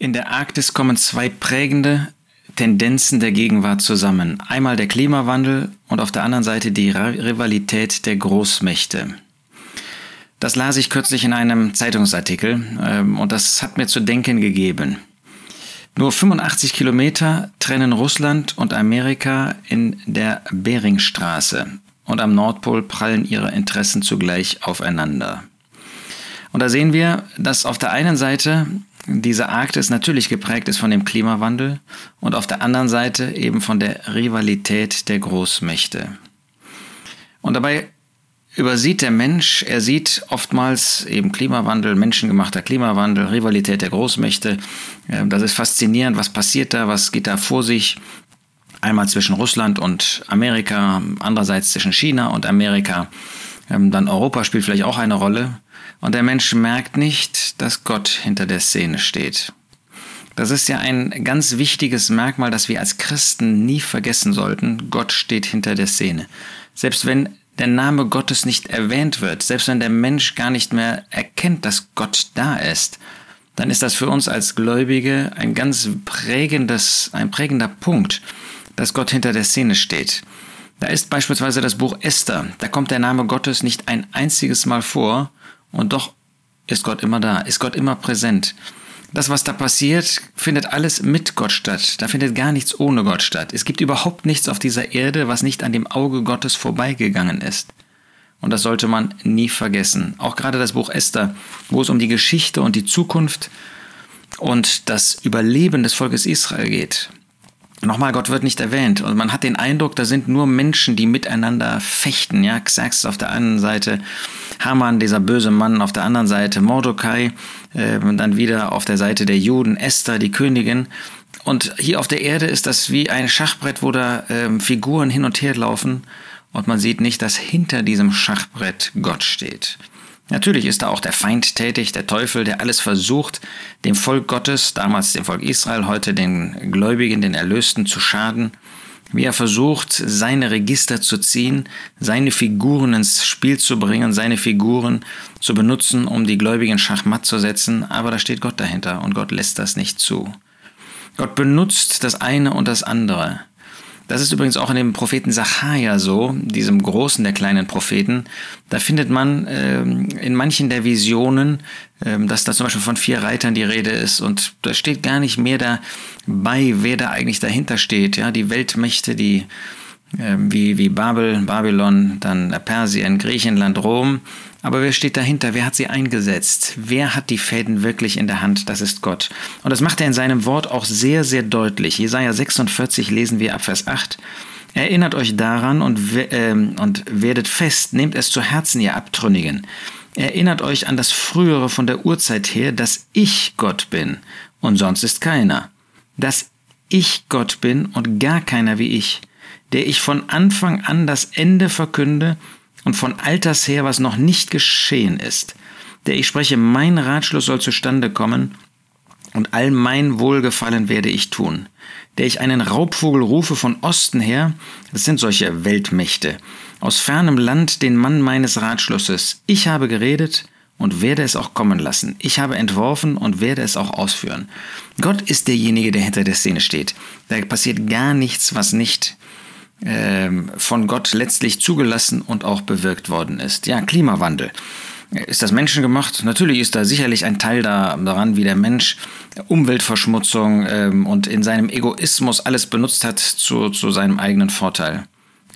In der Arktis kommen zwei prägende Tendenzen der Gegenwart zusammen. Einmal der Klimawandel und auf der anderen Seite die Rivalität der Großmächte. Das las ich kürzlich in einem Zeitungsartikel ähm, und das hat mir zu denken gegeben. Nur 85 Kilometer trennen Russland und Amerika in der Beringstraße und am Nordpol prallen ihre Interessen zugleich aufeinander. Und da sehen wir, dass auf der einen Seite diese Arktis natürlich geprägt ist von dem Klimawandel und auf der anderen Seite eben von der Rivalität der Großmächte. Und dabei übersieht der Mensch, er sieht oftmals eben Klimawandel, menschengemachter Klimawandel, Rivalität der Großmächte. Ähm, das ist faszinierend, was passiert da, was geht da vor sich. Einmal zwischen Russland und Amerika, andererseits zwischen China und Amerika. Ähm, dann Europa spielt vielleicht auch eine Rolle. Und der Mensch merkt nicht, dass Gott hinter der Szene steht. Das ist ja ein ganz wichtiges Merkmal, das wir als Christen nie vergessen sollten. Gott steht hinter der Szene. Selbst wenn der Name Gottes nicht erwähnt wird, selbst wenn der Mensch gar nicht mehr erkennt, dass Gott da ist, dann ist das für uns als Gläubige ein ganz prägendes, ein prägender Punkt, dass Gott hinter der Szene steht. Da ist beispielsweise das Buch Esther. Da kommt der Name Gottes nicht ein einziges Mal vor und doch ist Gott immer da, ist Gott immer präsent. Das, was da passiert, findet alles mit Gott statt. Da findet gar nichts ohne Gott statt. Es gibt überhaupt nichts auf dieser Erde, was nicht an dem Auge Gottes vorbeigegangen ist. Und das sollte man nie vergessen. Auch gerade das Buch Esther, wo es um die Geschichte und die Zukunft und das Überleben des Volkes Israel geht. Nochmal, Gott wird nicht erwähnt. Und man hat den Eindruck, da sind nur Menschen, die miteinander fechten. Ja, Xerxes auf der einen Seite, Haman, dieser böse Mann auf der anderen Seite, Mordecai, äh, dann wieder auf der Seite der Juden, Esther, die Königin. Und hier auf der Erde ist das wie ein Schachbrett, wo da äh, Figuren hin und her laufen und man sieht nicht, dass hinter diesem Schachbrett Gott steht. Natürlich ist da auch der Feind tätig, der Teufel, der alles versucht, dem Volk Gottes, damals dem Volk Israel, heute den Gläubigen, den Erlösten zu schaden, wie er versucht, seine Register zu ziehen, seine Figuren ins Spiel zu bringen, seine Figuren zu benutzen, um die Gläubigen schachmatt zu setzen, aber da steht Gott dahinter und Gott lässt das nicht zu. Gott benutzt das eine und das andere. Das ist übrigens auch in dem Propheten Sacharja so, diesem großen der kleinen Propheten. Da findet man ähm, in manchen der Visionen, ähm, dass da zum Beispiel von vier Reitern die Rede ist und da steht gar nicht mehr dabei, wer da eigentlich dahinter steht. Ja, die Weltmächte, die ähm, wie, wie Babel, Babylon, dann Persien, Griechenland, Rom. Aber wer steht dahinter? Wer hat sie eingesetzt? Wer hat die Fäden wirklich in der Hand? Das ist Gott. Und das macht er in seinem Wort auch sehr, sehr deutlich. Jesaja 46 lesen wir ab Vers 8. Erinnert euch daran und, äh, und werdet fest, nehmt es zu Herzen, ihr Abtrünnigen. Erinnert euch an das Frühere von der Urzeit her, dass ich Gott bin und sonst ist keiner. Dass ich Gott bin und gar keiner wie ich der ich von Anfang an das Ende verkünde und von alters her, was noch nicht geschehen ist, der ich spreche, mein Ratschluss soll zustande kommen und all mein Wohlgefallen werde ich tun, der ich einen Raubvogel rufe von Osten her, das sind solche Weltmächte, aus fernem Land den Mann meines Ratschlusses, ich habe geredet, und werde es auch kommen lassen. Ich habe entworfen und werde es auch ausführen. Gott ist derjenige, der hinter der Szene steht. Da passiert gar nichts, was nicht von Gott letztlich zugelassen und auch bewirkt worden ist. Ja, Klimawandel. Ist das menschengemacht? Natürlich ist da sicherlich ein Teil da, daran, wie der Mensch Umweltverschmutzung ähm, und in seinem Egoismus alles benutzt hat zu, zu seinem eigenen Vorteil.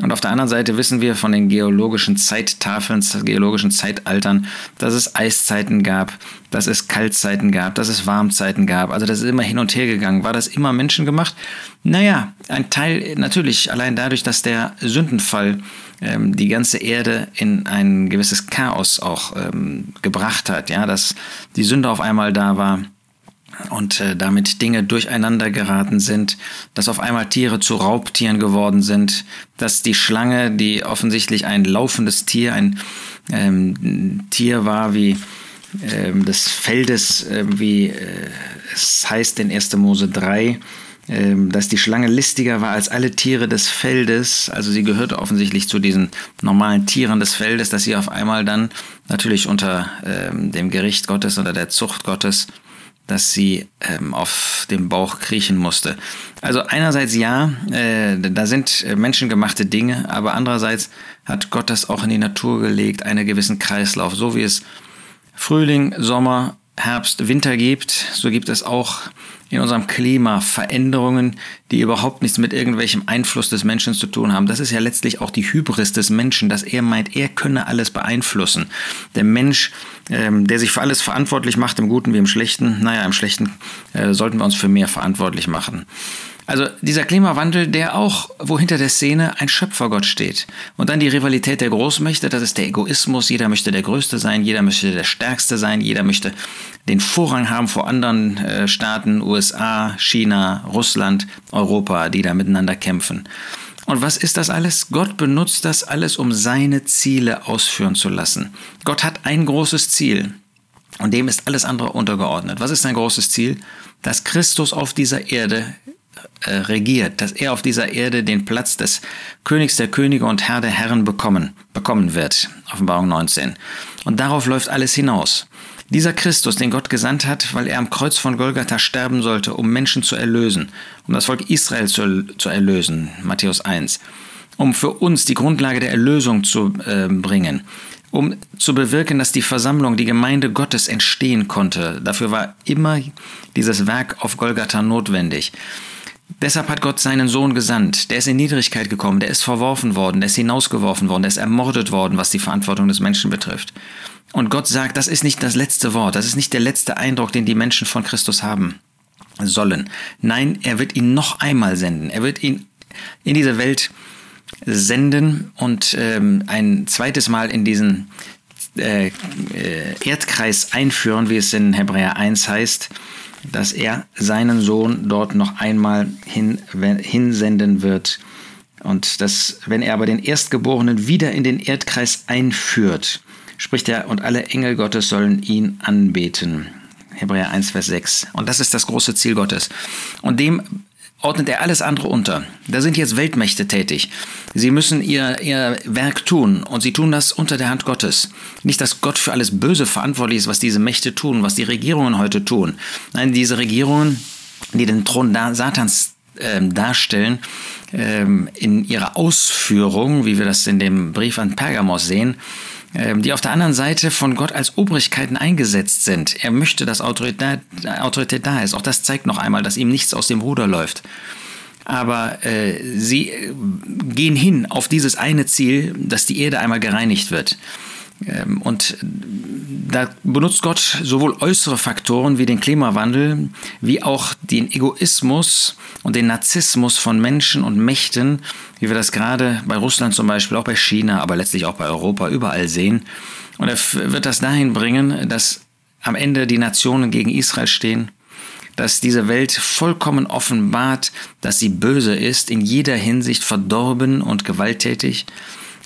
Und auf der anderen Seite wissen wir von den geologischen Zeittafeln, geologischen Zeitaltern, dass es Eiszeiten gab, dass es Kaltzeiten gab, dass es Warmzeiten gab. Also das ist immer hin und her gegangen. War das immer menschengemacht? Naja, ein Teil natürlich allein dadurch, dass der Sündenfall ähm, die ganze Erde in ein gewisses Chaos auch ähm, gebracht hat. Ja, dass die Sünde auf einmal da war und äh, damit Dinge durcheinander geraten sind, dass auf einmal Tiere zu Raubtieren geworden sind, dass die Schlange, die offensichtlich ein laufendes Tier, ein ähm, Tier war wie ähm, des Feldes, äh, wie äh, es heißt in 1. Mose 3, äh, dass die Schlange listiger war als alle Tiere des Feldes, also sie gehörte offensichtlich zu diesen normalen Tieren des Feldes, dass sie auf einmal dann natürlich unter ähm, dem Gericht Gottes, unter der Zucht Gottes, dass sie ähm, auf dem Bauch kriechen musste. Also einerseits ja, äh, da sind äh, menschengemachte Dinge, aber andererseits hat Gott das auch in die Natur gelegt, einen gewissen Kreislauf. So wie es Frühling, Sommer, Herbst, Winter gibt, so gibt es auch in unserem Klima Veränderungen, die überhaupt nichts mit irgendwelchem Einfluss des Menschen zu tun haben. Das ist ja letztlich auch die Hybris des Menschen, dass er meint, er könne alles beeinflussen. Der Mensch, ähm, der sich für alles verantwortlich macht, im Guten wie im Schlechten, naja, im Schlechten äh, sollten wir uns für mehr verantwortlich machen. Also dieser Klimawandel, der auch, wo hinter der Szene ein Schöpfergott steht. Und dann die Rivalität der Großmächte, das ist der Egoismus, jeder möchte der Größte sein, jeder möchte der Stärkste sein, jeder möchte den Vorrang haben vor anderen äh, Staaten, USA, China, Russland, Europa, die da miteinander kämpfen. Und was ist das alles? Gott benutzt das alles, um seine Ziele ausführen zu lassen. Gott hat ein großes Ziel. Und dem ist alles andere untergeordnet. Was ist sein großes Ziel? Dass Christus auf dieser Erde äh, regiert, dass er auf dieser Erde den Platz des Königs der Könige und Herr der Herren bekommen, bekommen wird. Offenbarung 19. Und darauf läuft alles hinaus. Dieser Christus, den Gott gesandt hat, weil er am Kreuz von Golgatha sterben sollte, um Menschen zu erlösen, um das Volk Israel zu, zu erlösen, Matthäus 1, um für uns die Grundlage der Erlösung zu äh, bringen, um zu bewirken, dass die Versammlung, die Gemeinde Gottes entstehen konnte. Dafür war immer dieses Werk auf Golgatha notwendig. Deshalb hat Gott seinen Sohn gesandt. Der ist in Niedrigkeit gekommen, der ist verworfen worden, der ist hinausgeworfen worden, der ist ermordet worden, was die Verantwortung des Menschen betrifft. Und Gott sagt, das ist nicht das letzte Wort, das ist nicht der letzte Eindruck, den die Menschen von Christus haben sollen. Nein, er wird ihn noch einmal senden. Er wird ihn in diese Welt senden und ähm, ein zweites Mal in diesen äh, äh Erdkreis einführen, wie es in Hebräer 1 heißt dass er seinen Sohn dort noch einmal hin, hinsenden wird. Und dass, wenn er aber den Erstgeborenen wieder in den Erdkreis einführt, spricht er, und alle Engel Gottes sollen ihn anbeten. Hebräer 1, Vers 6. Und das ist das große Ziel Gottes. Und dem ordnet er alles andere unter. Da sind jetzt Weltmächte tätig. Sie müssen ihr, ihr Werk tun und sie tun das unter der Hand Gottes. Nicht, dass Gott für alles Böse verantwortlich ist, was diese Mächte tun, was die Regierungen heute tun. Nein, diese Regierungen, die den Thron Satans äh, darstellen, äh, in ihrer Ausführung, wie wir das in dem Brief an Pergamos sehen, ähm, die auf der anderen Seite von Gott als Obrigkeiten eingesetzt sind. Er möchte, dass Autorität, Autorität da ist. Auch das zeigt noch einmal, dass ihm nichts aus dem Ruder läuft. Aber äh, sie äh, gehen hin auf dieses eine Ziel, dass die Erde einmal gereinigt wird. Ähm, und da benutzt Gott sowohl äußere Faktoren wie den Klimawandel, wie auch den Egoismus und den Narzissmus von Menschen und Mächten, wie wir das gerade bei Russland zum Beispiel, auch bei China, aber letztlich auch bei Europa überall sehen. Und er wird das dahin bringen, dass am Ende die Nationen gegen Israel stehen, dass diese Welt vollkommen offenbart, dass sie böse ist, in jeder Hinsicht verdorben und gewalttätig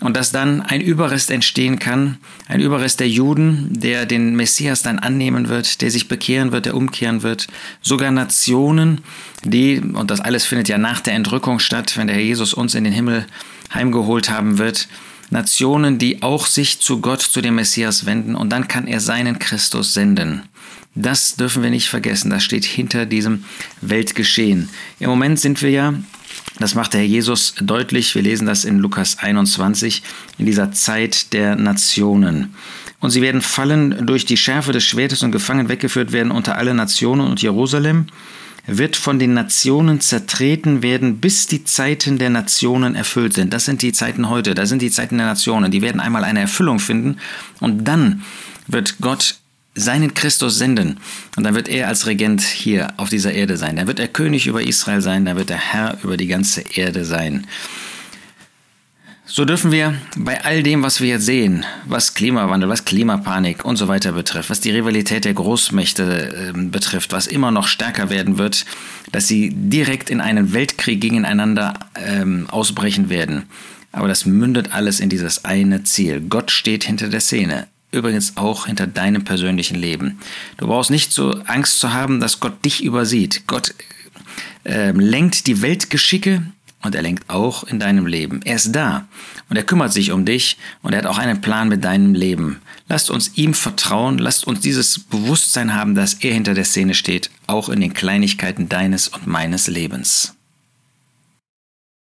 und dass dann ein Überrest entstehen kann, ein Überrest der Juden, der den Messias dann annehmen wird, der sich bekehren wird, der umkehren wird, sogar Nationen, die, und das alles findet ja nach der Entrückung statt, wenn der Herr Jesus uns in den Himmel heimgeholt haben wird, Nationen, die auch sich zu Gott, zu dem Messias wenden, und dann kann er seinen Christus senden. Das dürfen wir nicht vergessen, das steht hinter diesem Weltgeschehen. Im Moment sind wir ja das macht der Herr Jesus deutlich. Wir lesen das in Lukas 21, in dieser Zeit der Nationen. Und sie werden fallen durch die Schärfe des Schwertes und gefangen weggeführt werden unter alle Nationen und Jerusalem wird von den Nationen zertreten werden, bis die Zeiten der Nationen erfüllt sind. Das sind die Zeiten heute, das sind die Zeiten der Nationen. Die werden einmal eine Erfüllung finden und dann wird Gott seinen Christus senden. Und dann wird er als Regent hier auf dieser Erde sein. Dann wird er König über Israel sein, dann wird er Herr über die ganze Erde sein. So dürfen wir bei all dem, was wir jetzt sehen, was Klimawandel, was Klimapanik und so weiter betrifft, was die Rivalität der Großmächte äh, betrifft, was immer noch stärker werden wird, dass sie direkt in einen Weltkrieg gegeneinander ähm, ausbrechen werden. Aber das mündet alles in dieses eine Ziel. Gott steht hinter der Szene übrigens auch hinter deinem persönlichen Leben. Du brauchst nicht so Angst zu haben, dass Gott dich übersieht. Gott äh, lenkt die Weltgeschicke und er lenkt auch in deinem Leben. Er ist da und er kümmert sich um dich und er hat auch einen Plan mit deinem Leben. Lasst uns ihm vertrauen, lasst uns dieses Bewusstsein haben, dass er hinter der Szene steht, auch in den Kleinigkeiten deines und meines Lebens.